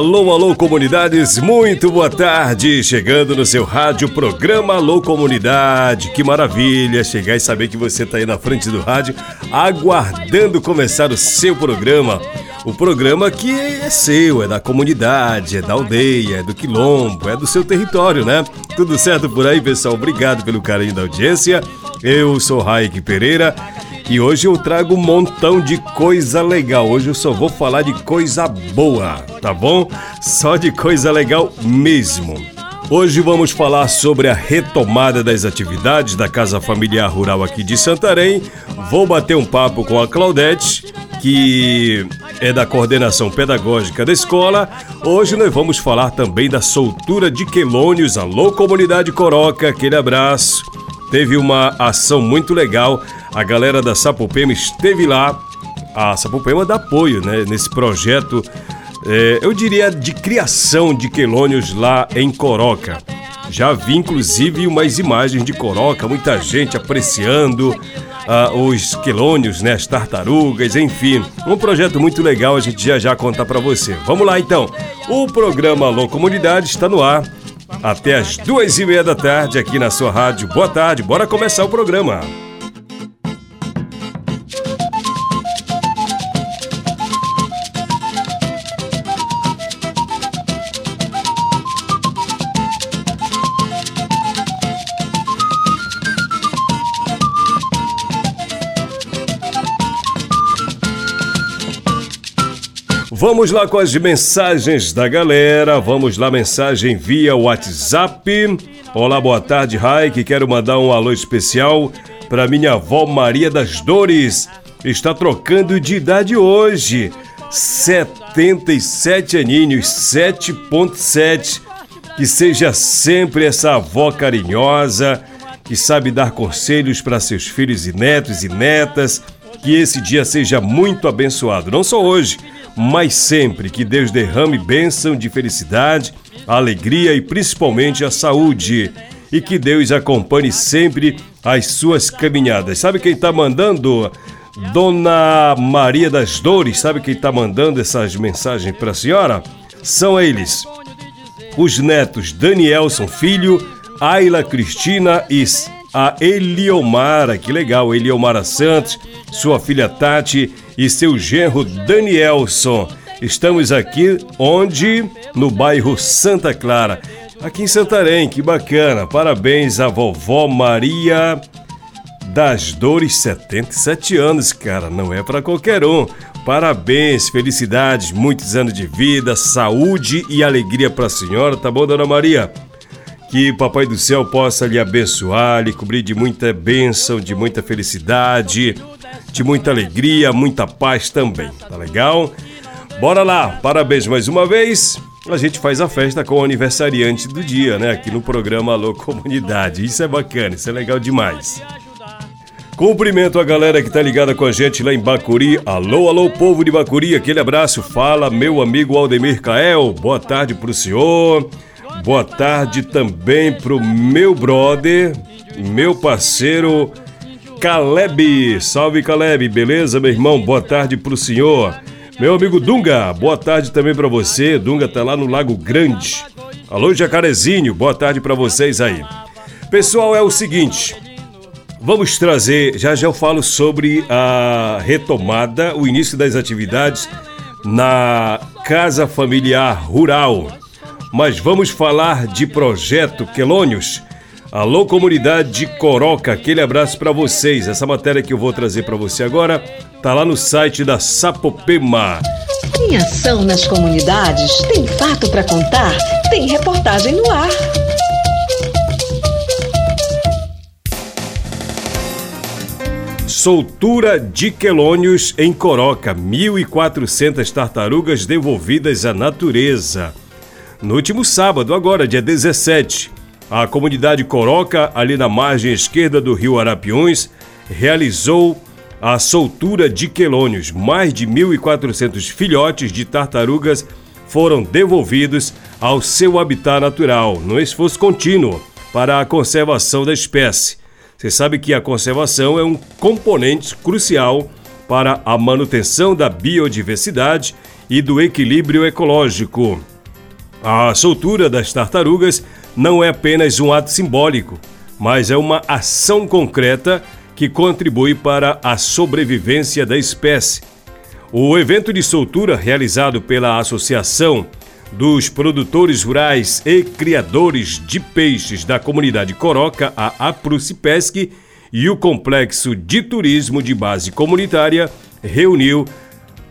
Alô, alô, comunidades, muito boa tarde. Chegando no seu rádio, programa Alô Comunidade. Que maravilha chegar e saber que você está aí na frente do rádio, aguardando começar o seu programa. O programa que é seu, é da comunidade, é da aldeia, é do quilombo, é do seu território, né? Tudo certo por aí, pessoal? Obrigado pelo carinho da audiência. Eu sou Raik Pereira e hoje eu trago um montão de coisa legal. Hoje eu só vou falar de coisa boa, tá bom? Só de coisa legal mesmo. Hoje vamos falar sobre a retomada das atividades da Casa Familiar Rural aqui de Santarém. Vou bater um papo com a Claudete, que é da coordenação pedagógica da escola. Hoje nós vamos falar também da soltura de quelônios. Alô, comunidade Coroca, aquele abraço. Teve uma ação muito legal a galera da Sapopema esteve lá. A Sapopema dá apoio né, nesse projeto, é, eu diria, de criação de quelônios lá em Coroca. Já vi inclusive umas imagens de Coroca, muita gente apreciando ah, os quelônios, né, as tartarugas, enfim. Um projeto muito legal, a gente já já conta para você. Vamos lá então. O programa Alô Comunidade está no ar até as duas e meia da tarde aqui na sua rádio. Boa tarde, bora começar o programa. Vamos lá com as mensagens da galera. Vamos lá, mensagem via WhatsApp. Olá, boa tarde, Raik. Quero mandar um alô especial para minha avó Maria das Dores. Está trocando de idade hoje. 77 aninhos, 7.7. Que seja sempre essa avó carinhosa, que sabe dar conselhos para seus filhos e netos e netas. Que esse dia seja muito abençoado, não só hoje, mas sempre que Deus derrame bênção de felicidade, alegria e principalmente a saúde. E que Deus acompanhe sempre as suas caminhadas. Sabe quem está mandando? Dona Maria das Dores, sabe quem está mandando essas mensagens para a senhora? São eles, os netos Danielson Filho, Ayla Cristina e a Eliomara, que legal, Eliomara Santos, sua filha Tati e seu genro Danielson. Estamos aqui onde? No bairro Santa Clara, aqui em Santarém, que bacana. Parabéns à vovó Maria das Dores, 77 anos, cara, não é para qualquer um. Parabéns, felicidades, muitos anos de vida, saúde e alegria para a senhora, tá bom, dona Maria? Que Papai do Céu possa lhe abençoar, lhe cobrir de muita bênção, de muita felicidade de muita alegria, muita paz também, tá legal? Bora lá, parabéns mais uma vez. A gente faz a festa com o aniversariante do dia, né? Aqui no programa Alô Comunidade. Isso é bacana, isso é legal demais. Cumprimento a galera que tá ligada com a gente lá em Bacuri. Alô, alô, povo de Bacuri, aquele abraço. Fala, meu amigo Aldemir Cael. Boa tarde pro senhor. Boa tarde também pro meu brother, meu parceiro Caleb. Salve, Caleb. Beleza, meu irmão? Boa tarde pro senhor. Meu amigo Dunga, boa tarde também para você. Dunga tá lá no Lago Grande. Alô, Jacarezinho, boa tarde para vocês aí. Pessoal, é o seguinte. Vamos trazer, já já eu falo sobre a retomada, o início das atividades na Casa Familiar Rural. Mas vamos falar de projeto Quelônios. Alô, comunidade de Coroca, aquele abraço para vocês. Essa matéria que eu vou trazer para você agora tá lá no site da Sapopema. Tem ação nas comunidades, tem fato para contar, tem reportagem no ar. Soltura de quelônios em Coroca, 1.400 tartarugas devolvidas à natureza. No último sábado, agora, dia 17, a comunidade Coroca, ali na margem esquerda do rio Arapiões, realizou a soltura de quelônios. Mais de 1.400 filhotes de tartarugas foram devolvidos ao seu habitat natural, no esforço contínuo para a conservação da espécie. Você sabe que a conservação é um componente crucial para a manutenção da biodiversidade e do equilíbrio ecológico. A soltura das tartarugas não é apenas um ato simbólico, mas é uma ação concreta que contribui para a sobrevivência da espécie. O evento de soltura realizado pela Associação dos produtores rurais e criadores de peixes da comunidade Coroca, a Aprucipesc, e o Complexo de Turismo de Base Comunitária reuniu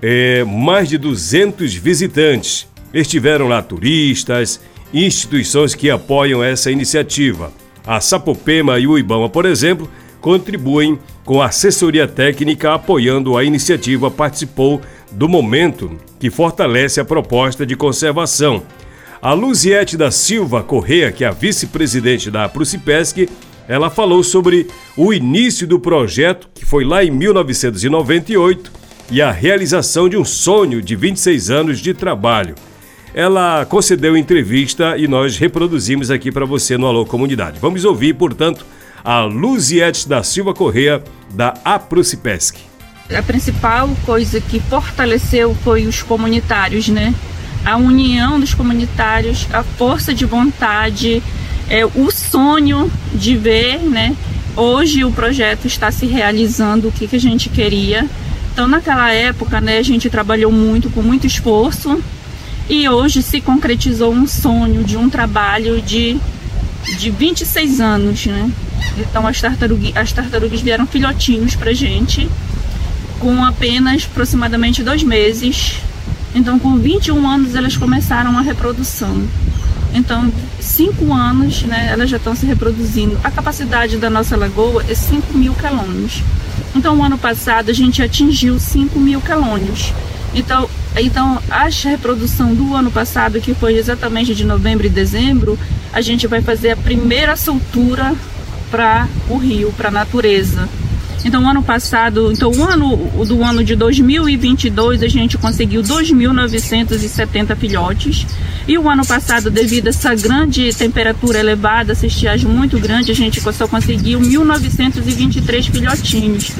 é, mais de 200 visitantes. Estiveram lá turistas, instituições que apoiam essa iniciativa. A Sapopema e o Ibama, por exemplo, contribuem com assessoria técnica apoiando a iniciativa. Participou do momento que fortalece a proposta de conservação. A Luziette da Silva Correa, que é a vice-presidente da Prucipesc, ela falou sobre o início do projeto, que foi lá em 1998, e a realização de um sonho de 26 anos de trabalho. Ela concedeu entrevista e nós reproduzimos aqui para você no Alô Comunidade. Vamos ouvir, portanto, a Luziette da Silva Correa, da Aprucipesc a principal coisa que fortaleceu foi os comunitários, né? A união dos comunitários, a força de vontade, é, o sonho de ver, né? Hoje o projeto está se realizando o que, que a gente queria. Então, naquela época, né, a gente trabalhou muito, com muito esforço, e hoje se concretizou um sonho de um trabalho de, de 26 anos, né? Então, as tartarugas, as tartarugas vieram filhotinhos pra gente com apenas aproximadamente dois meses. Então, com 21 anos, elas começaram a reprodução. Então, cinco anos, né, elas já estão se reproduzindo. A capacidade da nossa lagoa é 5 mil calônios. Então, o ano passado, a gente atingiu 5 mil calônios. Então, então, a reprodução do ano passado, que foi exatamente de novembro e dezembro, a gente vai fazer a primeira soltura para o rio, para a natureza. Então, ano passado, então o ano do ano de 2022 a gente conseguiu 2.970 filhotes. E o ano passado, devido a essa grande temperatura elevada, essa estiagem muito grande, a gente só conseguiu 1.923 filhotinhos.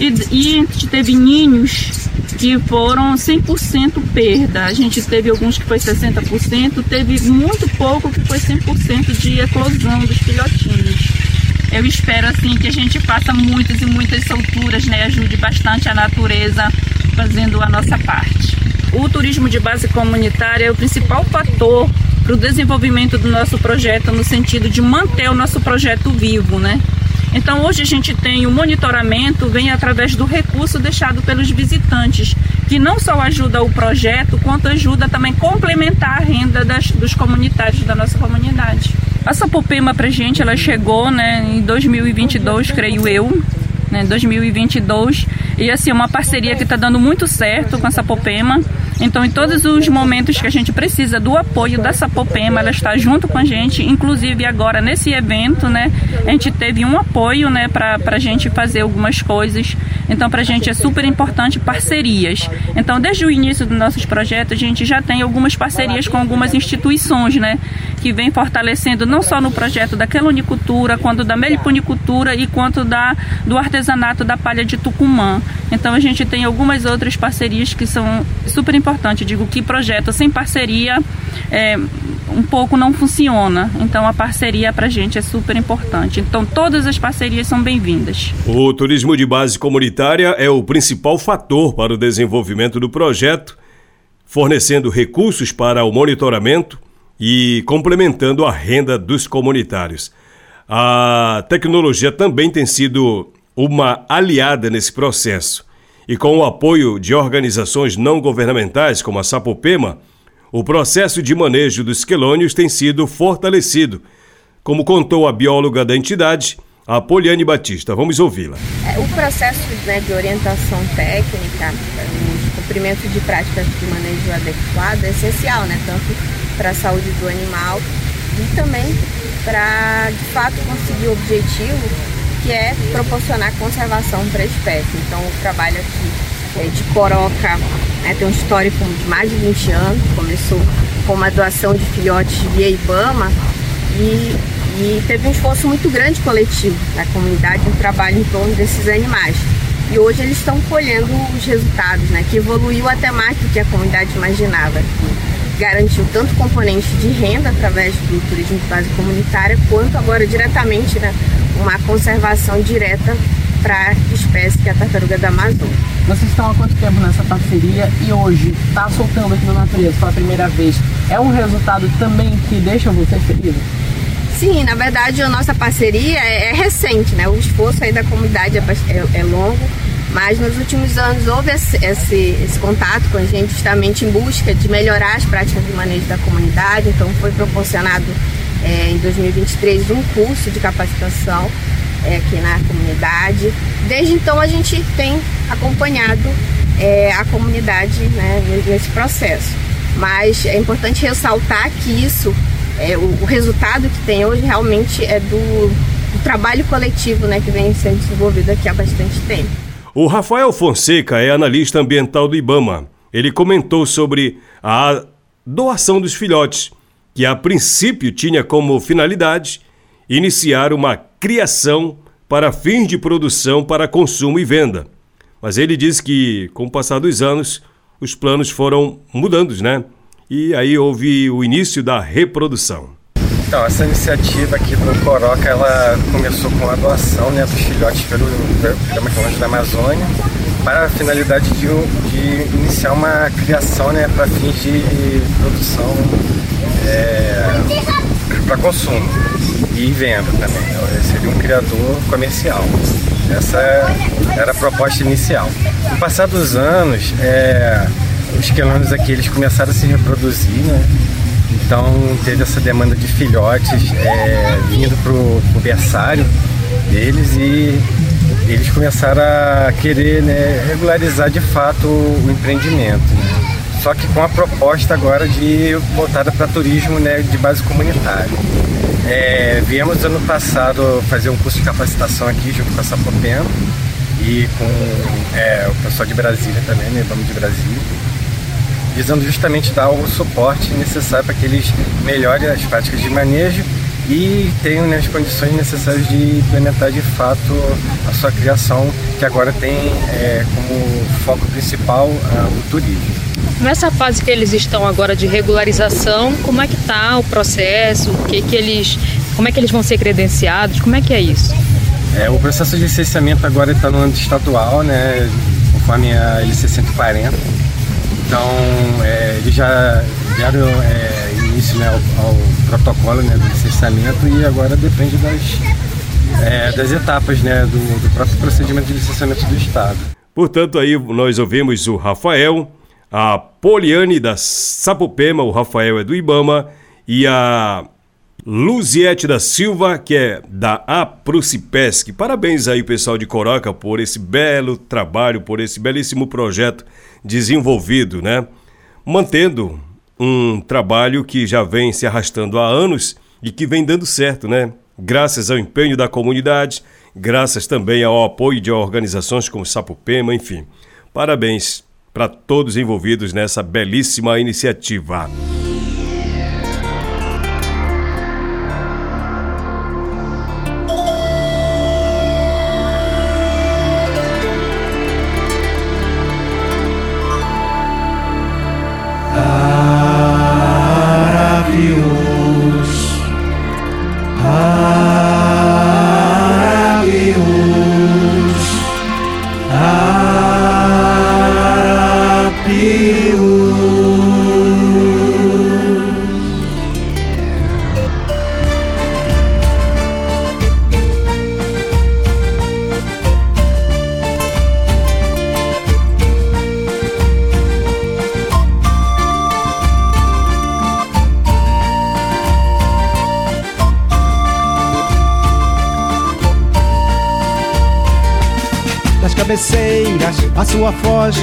E, e teve ninhos que foram 100% perda. A gente teve alguns que foi 60%, teve muito pouco que foi 100% de eclosão dos filhotinhos eu espero assim que a gente faça muitas e muitas solturas, né? Ajude bastante a natureza fazendo a nossa parte. O turismo de base comunitária é o principal fator para o desenvolvimento do nosso projeto no sentido de manter o nosso projeto vivo, né? Então hoje a gente tem o monitoramento vem através do recurso deixado pelos visitantes, que não só ajuda o projeto, quanto ajuda também a complementar a renda das, dos comunitários da nossa comunidade. A Sapopema pra gente, ela chegou né, em 2022, creio eu, né, 2022, e assim, uma parceria que está dando muito certo com a Sapopema. Então, em todos os momentos que a gente precisa do apoio da Sapopema, ela está junto com a gente. Inclusive, agora nesse evento, né, a gente teve um apoio, né, para a gente fazer algumas coisas. Então, para a gente é super importante parcerias. Então, desde o início dos nossos projetos, a gente já tem algumas parcerias com algumas instituições, né, que vem fortalecendo não só no projeto da quelonicultura, quanto da meliponicultura e quanto da, do artesanato da palha de Tucumã. Então, a gente tem algumas outras parcerias que são super importantes importante. Digo que projeto sem parceria, é, um pouco não funciona. Então a parceria para a gente é super importante. Então todas as parcerias são bem-vindas. O turismo de base comunitária é o principal fator para o desenvolvimento do projeto, fornecendo recursos para o monitoramento e complementando a renda dos comunitários. A tecnologia também tem sido uma aliada nesse processo. E com o apoio de organizações não governamentais como a Sapopema, o processo de manejo dos quelônios tem sido fortalecido, como contou a bióloga da entidade, a Poliane Batista. Vamos ouvi-la. É, o processo né, de orientação técnica, o cumprimento de práticas de manejo adequado é essencial, né, tanto para a saúde do animal e também para, de fato, conseguir o objetivo que é proporcionar conservação para a espécie. Então, o trabalho aqui é de coroca né, tem um histórico de mais de 20 anos, começou com uma doação de filhotes via Ibama e, e teve um esforço muito grande coletivo da comunidade, um trabalho em torno desses animais. E hoje eles estão colhendo os resultados, né, que evoluiu até mais do que a comunidade imaginava garantiu tanto componente de renda através do turismo de base comunitária, quanto agora diretamente né, uma conservação direta para a espécie que é a tartaruga da Amazônia. Vocês estão há quanto tempo nessa parceria e hoje está soltando aqui na natureza pela primeira vez? É um resultado também que deixa vocês felizes? Sim, na verdade a nossa parceria é, é recente, né? O esforço aí da comunidade é, é, é longo, mas nos últimos anos houve esse, esse, esse, contato com a gente justamente em busca de melhorar as práticas de manejo da comunidade. Então foi proporcionado é, em 2023 um curso de capacitação é, aqui na comunidade. Desde então a gente tem acompanhado é, a comunidade né, nesse processo. Mas é importante ressaltar que isso, é, o, o, resultado que tem hoje realmente é do, do trabalho coletivo né, que vem sendo desenvolvido aqui há bastante tempo. O Rafael Fonseca é analista ambiental do IBAMA. Ele comentou sobre a doação dos filhotes, que a princípio tinha como finalidade iniciar uma criação para fins de produção para consumo e venda. Mas ele diz que, com o passar dos anos, os planos foram mudando, né? E aí houve o início da reprodução. Então, essa iniciativa aqui do Coroca, ela começou com a doação né, dos filhotes pelo Programa Quilômetro da Amazônia para a finalidade de, de iniciar uma criação né, para fins de produção é, para consumo e venda também. Então, seria um criador comercial. Essa era a proposta inicial. No passar dos anos, é, os quelônios aqui eles começaram a se reproduzir, né? Então teve essa demanda de filhotes é, vindo para o berçário deles e eles começaram a querer né, regularizar de fato o empreendimento. Né? Só que com a proposta agora de voltada para turismo né, de base comunitária. É, viemos ano passado fazer um curso de capacitação aqui junto com a Sapopema e com é, o pessoal de Brasília também, né? Vamos de Brasília, visando justamente dar o suporte necessário para que eles melhorem as práticas de manejo e tenham né, as condições necessárias de implementar de fato a sua criação, que agora tem é, como foco principal uh, o turismo. Nessa fase que eles estão agora de regularização, como é que está o processo? Que, que eles, como é que eles vão ser credenciados? Como é que é isso? É, o processo de licenciamento agora está no âmbito estadual, né, conforme a LC 140. Então, é, eles já deram é, início né, ao, ao, protocolo né, do licenciamento e agora depende das, é, das etapas né, do, do próprio procedimento de licenciamento do Estado. Portanto, aí nós ouvimos o Rafael, a Poliane da Sapopema, o Rafael é do Ibama, e a Luziete da Silva, que é da Aprucipesc. Parabéns aí, pessoal de Coroca, por esse belo trabalho, por esse belíssimo projeto desenvolvido, né? Mantendo um trabalho que já vem se arrastando há anos e que vem dando certo, né? Graças ao empenho da comunidade, graças também ao apoio de organizações como Sapopema, enfim. Parabéns para todos envolvidos nessa belíssima iniciativa. Cabeceiras, a sua foz.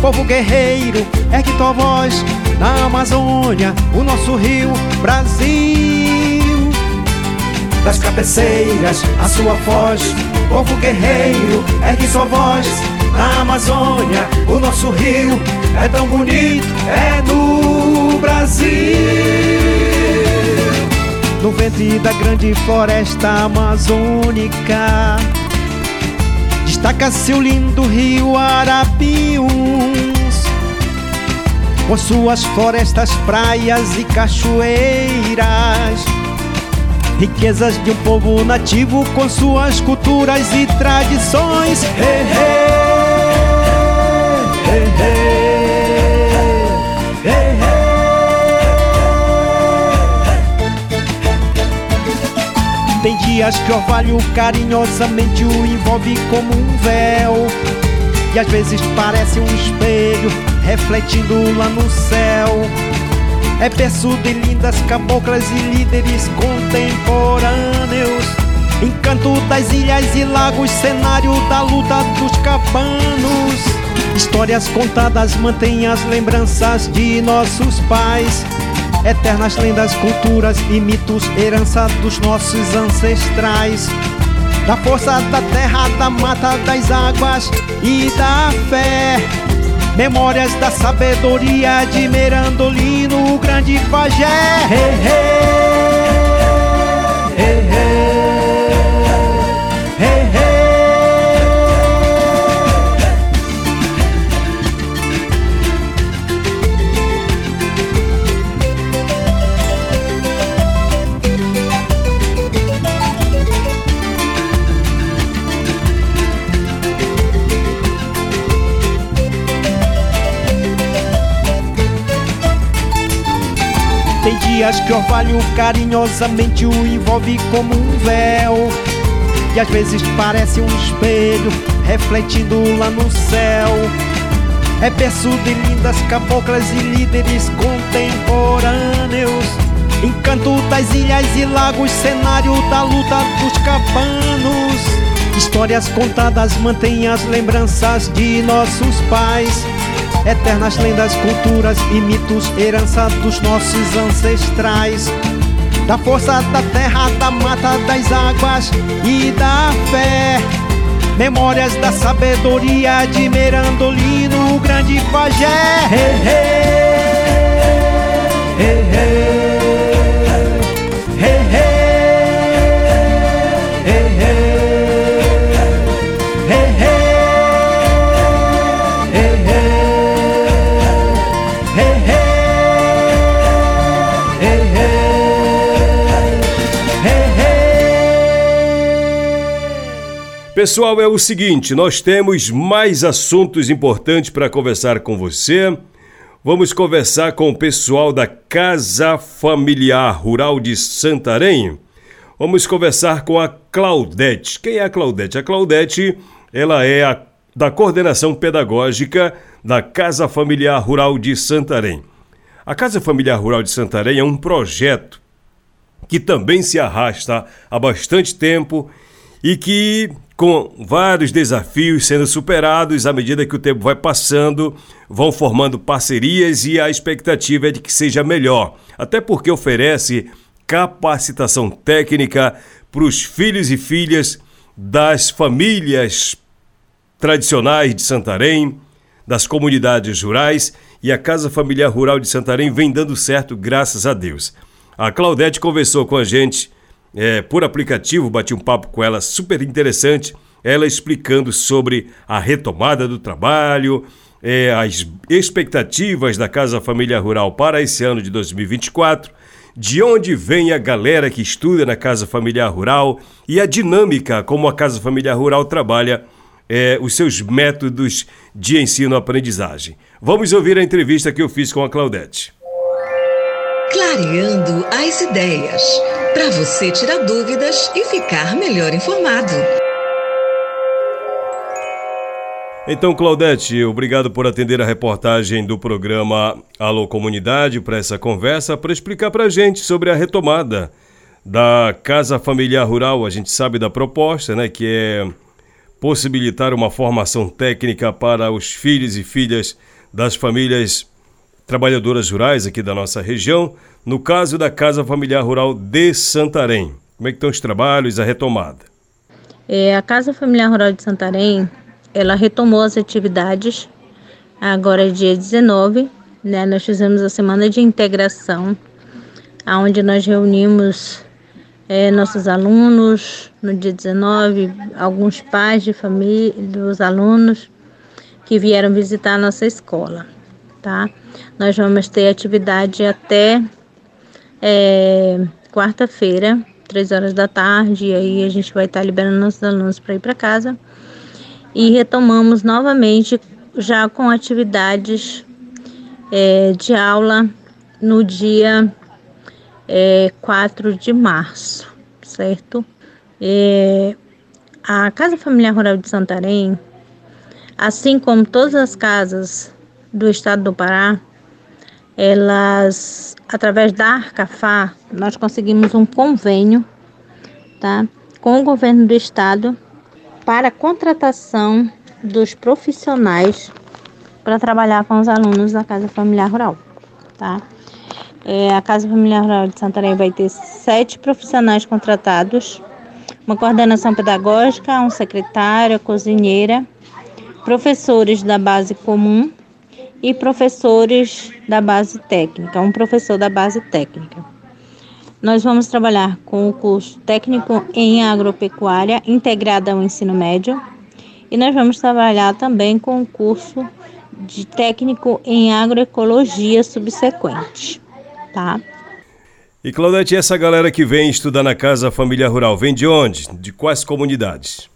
Povo guerreiro, ergue tua voz. Na Amazônia, o nosso rio, Brasil. Das cabeceiras, a sua voz. Povo guerreiro, ergue sua voz. Na Amazônia, o nosso rio é tão bonito, é do Brasil. No ventre da grande floresta amazônica Destaca-se o lindo rio Arapiuns Com suas florestas, praias e cachoeiras. Riquezas de um povo nativo com suas culturas e tradições. Hey, hey, hey, Tem dias que orvalho carinhosamente o envolve como um véu. E às vezes parece um espelho refletindo lá no céu. É berço de lindas caboclas e líderes contemporâneos. Encanto das ilhas e lagos, cenário da luta dos cabanos. Histórias contadas mantêm as lembranças de nossos pais Eternas lendas, culturas e mitos, herança dos nossos ancestrais. Da força da terra, da mata, das águas e da fé. Memórias da sabedoria de Merandolino, o grande pajé. Hey, hey, hey, dias que orvalho carinhosamente o envolve como um véu. E às vezes parece um espelho refletindo lá no céu. É berço de lindas caboclas e líderes contemporâneos. Encanto das ilhas e lagos, cenário da luta dos cabanos. Histórias contadas mantêm as lembranças de nossos pais Eternas lendas, culturas e mitos, herança dos nossos ancestrais. Da força da terra, da mata, das águas e da fé. Memórias da sabedoria de Merandolino, o grande pajé. Hey, hey, Pessoal, é o seguinte, nós temos mais assuntos importantes para conversar com você. Vamos conversar com o pessoal da Casa Familiar Rural de Santarém. Vamos conversar com a Claudete. Quem é a Claudete? A Claudete, ela é a, da coordenação pedagógica da Casa Familiar Rural de Santarém. A Casa Familiar Rural de Santarém é um projeto que também se arrasta há bastante tempo e que com vários desafios sendo superados à medida que o tempo vai passando, vão formando parcerias e a expectativa é de que seja melhor, até porque oferece capacitação técnica para os filhos e filhas das famílias tradicionais de Santarém, das comunidades rurais e a Casa Familiar Rural de Santarém vem dando certo, graças a Deus. A Claudete conversou com a gente é, por aplicativo, bati um papo com ela super interessante, ela explicando sobre a retomada do trabalho, é, as expectativas da Casa Família Rural para esse ano de 2024, de onde vem a galera que estuda na Casa Familiar Rural e a dinâmica como a Casa Familiar Rural trabalha é, os seus métodos de ensino-aprendizagem. Vamos ouvir a entrevista que eu fiz com a Claudete. Clareando as ideias para você tirar dúvidas e ficar melhor informado. Então, Claudete, obrigado por atender a reportagem do programa Alô Comunidade para essa conversa, para explicar para a gente sobre a retomada da Casa Familiar Rural. A gente sabe da proposta, né, que é possibilitar uma formação técnica para os filhos e filhas das famílias trabalhadoras rurais aqui da nossa região, no caso da Casa Familiar Rural de Santarém. Como é que estão os trabalhos, a retomada? É, a Casa Familiar Rural de Santarém, ela retomou as atividades agora é dia 19, né? Nós fizemos a semana de integração, onde nós reunimos é, nossos alunos no dia 19, alguns pais de família dos alunos que vieram visitar a nossa escola, tá? Nós vamos ter atividade até é, quarta-feira, três horas da tarde, e aí a gente vai estar liberando nossos alunos para ir para casa. E retomamos novamente já com atividades é, de aula no dia é, 4 de março, certo? É, a Casa Familiar Rural de Santarém, assim como todas as casas do estado do Pará, elas, através da Arcafá, nós conseguimos um convênio, tá? Com o governo do estado para a contratação dos profissionais para trabalhar com os alunos da Casa Familiar Rural, tá? É, a Casa Familiar Rural de Santarém vai ter sete profissionais contratados, uma coordenação pedagógica, um secretário, cozinheira, professores da base comum e professores da base técnica, um professor da base técnica. Nós vamos trabalhar com o curso técnico em agropecuária integrado ao ensino médio e nós vamos trabalhar também com o curso de técnico em agroecologia subsequente, tá? E Claudete, essa galera que vem estudar na Casa Família Rural, vem de onde? De quais comunidades?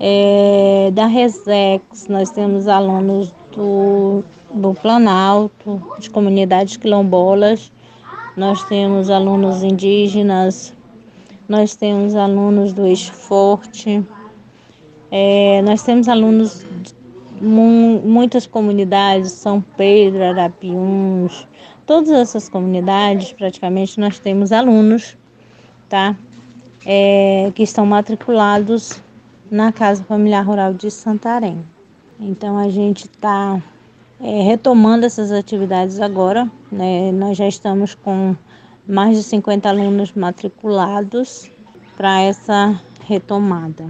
É, da Resex, nós temos alunos do, do Planalto, de comunidades quilombolas, nós temos alunos indígenas, nós temos alunos do Eixo Forte, é, nós temos alunos de muitas comunidades, São Pedro, Arapiuns, todas essas comunidades, praticamente, nós temos alunos, tá? É, que estão matriculados na Casa Familiar Rural de Santarém. Então a gente está é, retomando essas atividades agora. Né? Nós já estamos com mais de 50 alunos matriculados para essa retomada.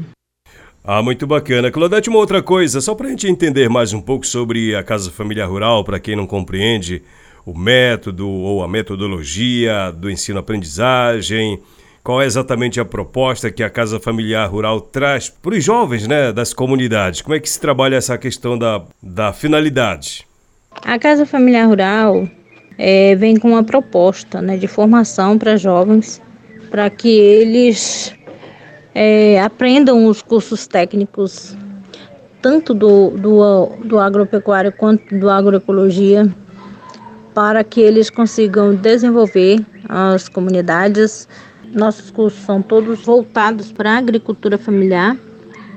Ah, muito bacana. Claudete, uma outra coisa, só para a gente entender mais um pouco sobre a Casa Familiar Rural, para quem não compreende o método ou a metodologia do ensino-aprendizagem, qual é exatamente a proposta que a Casa Familiar Rural traz para os jovens né, das comunidades? Como é que se trabalha essa questão da, da finalidade? A Casa Familiar Rural é, vem com uma proposta né, de formação para jovens, para que eles é, aprendam os cursos técnicos, tanto do, do, do agropecuário quanto do agroecologia, para que eles consigam desenvolver as comunidades nossos cursos são todos voltados para a agricultura familiar,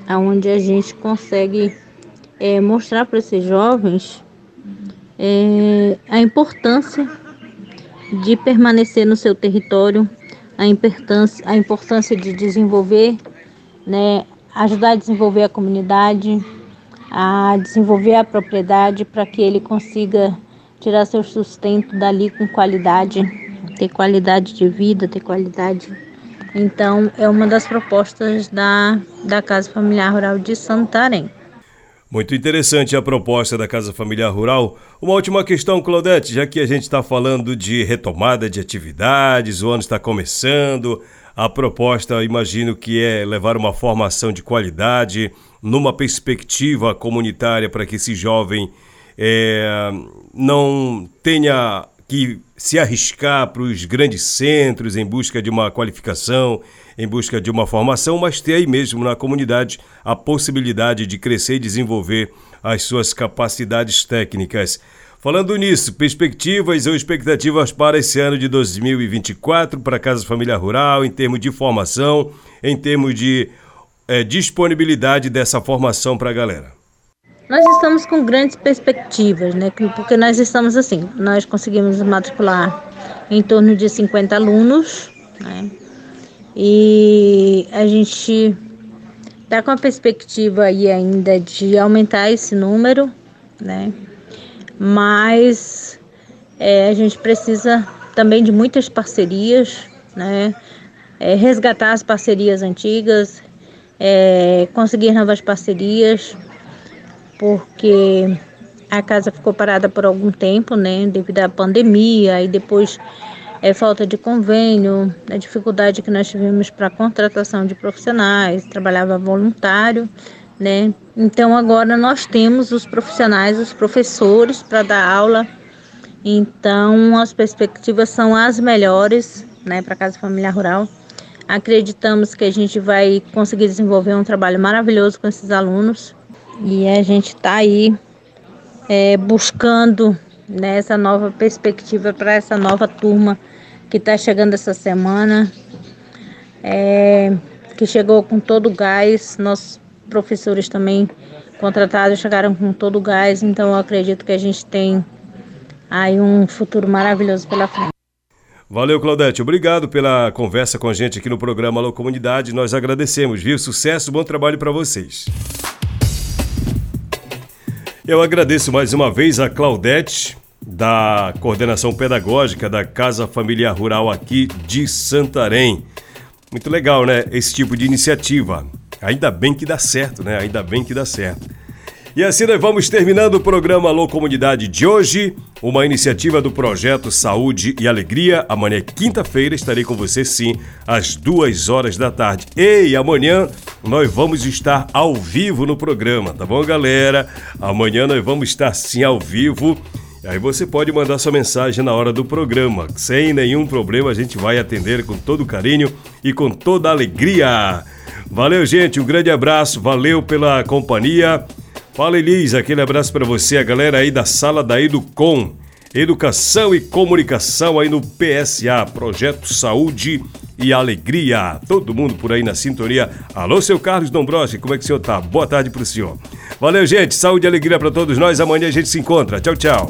onde a gente consegue é, mostrar para esses jovens é, a importância de permanecer no seu território, a importância, a importância de desenvolver, né, ajudar a desenvolver a comunidade, a desenvolver a propriedade para que ele consiga tirar seu sustento dali com qualidade ter qualidade de vida, ter qualidade. Então, é uma das propostas da, da Casa Familiar Rural de Santarém. Muito interessante a proposta da Casa Familiar Rural. Uma última questão, Claudete, já que a gente está falando de retomada de atividades, o ano está começando, a proposta, imagino que é levar uma formação de qualidade, numa perspectiva comunitária para que esse jovem é, não tenha que se arriscar para os grandes centros em busca de uma qualificação, em busca de uma formação, mas ter aí mesmo na comunidade a possibilidade de crescer e desenvolver as suas capacidades técnicas. Falando nisso, perspectivas ou expectativas para esse ano de 2024 para a Casa Família Rural, em termos de formação, em termos de é, disponibilidade dessa formação para a galera? Nós estamos com grandes perspectivas, né? Porque nós estamos assim, nós conseguimos matricular em torno de 50 alunos, né? E a gente está com a perspectiva aí ainda de aumentar esse número, né? Mas é, a gente precisa também de muitas parcerias, né? É, resgatar as parcerias antigas, é, conseguir novas parcerias, porque a casa ficou parada por algum tempo, né? Devido à pandemia e depois é, falta de convênio, a dificuldade que nós tivemos para contratação de profissionais, trabalhava voluntário, né? Então agora nós temos os profissionais, os professores para dar aula. Então as perspectivas são as melhores, né, para Casa Familiar Rural. Acreditamos que a gente vai conseguir desenvolver um trabalho maravilhoso com esses alunos e a gente está aí é, buscando nessa nova perspectiva para essa nova turma que está chegando essa semana, é, que chegou com todo o gás. Nossos professores também contratados chegaram com todo o gás, então eu acredito que a gente tem aí um futuro maravilhoso pela frente. Valeu, Claudete. Obrigado pela conversa com a gente aqui no programa Alô Comunidade. Nós agradecemos, viu? Sucesso, bom trabalho para vocês. Eu agradeço mais uma vez a Claudete, da coordenação pedagógica da Casa Familiar Rural aqui de Santarém. Muito legal, né? Esse tipo de iniciativa. Ainda bem que dá certo, né? Ainda bem que dá certo. E assim nós vamos terminando o programa Alô Comunidade de hoje, uma iniciativa do projeto Saúde e Alegria. Amanhã, quinta-feira, estarei com você sim, às duas horas da tarde. E amanhã nós vamos estar ao vivo no programa, tá bom, galera? Amanhã nós vamos estar sim ao vivo. Aí você pode mandar sua mensagem na hora do programa. Sem nenhum problema, a gente vai atender com todo carinho e com toda alegria. Valeu, gente. Um grande abraço. Valeu pela companhia. Fala, Elis. Aquele abraço para você, a galera aí da sala da Educom. Educação e Comunicação aí no PSA, Projeto Saúde e Alegria. Todo mundo por aí na sintonia. Alô, seu Carlos Dombrowski, como é que o senhor tá? Boa tarde pro senhor. Valeu, gente. Saúde e alegria para todos nós. Amanhã a gente se encontra. Tchau, tchau.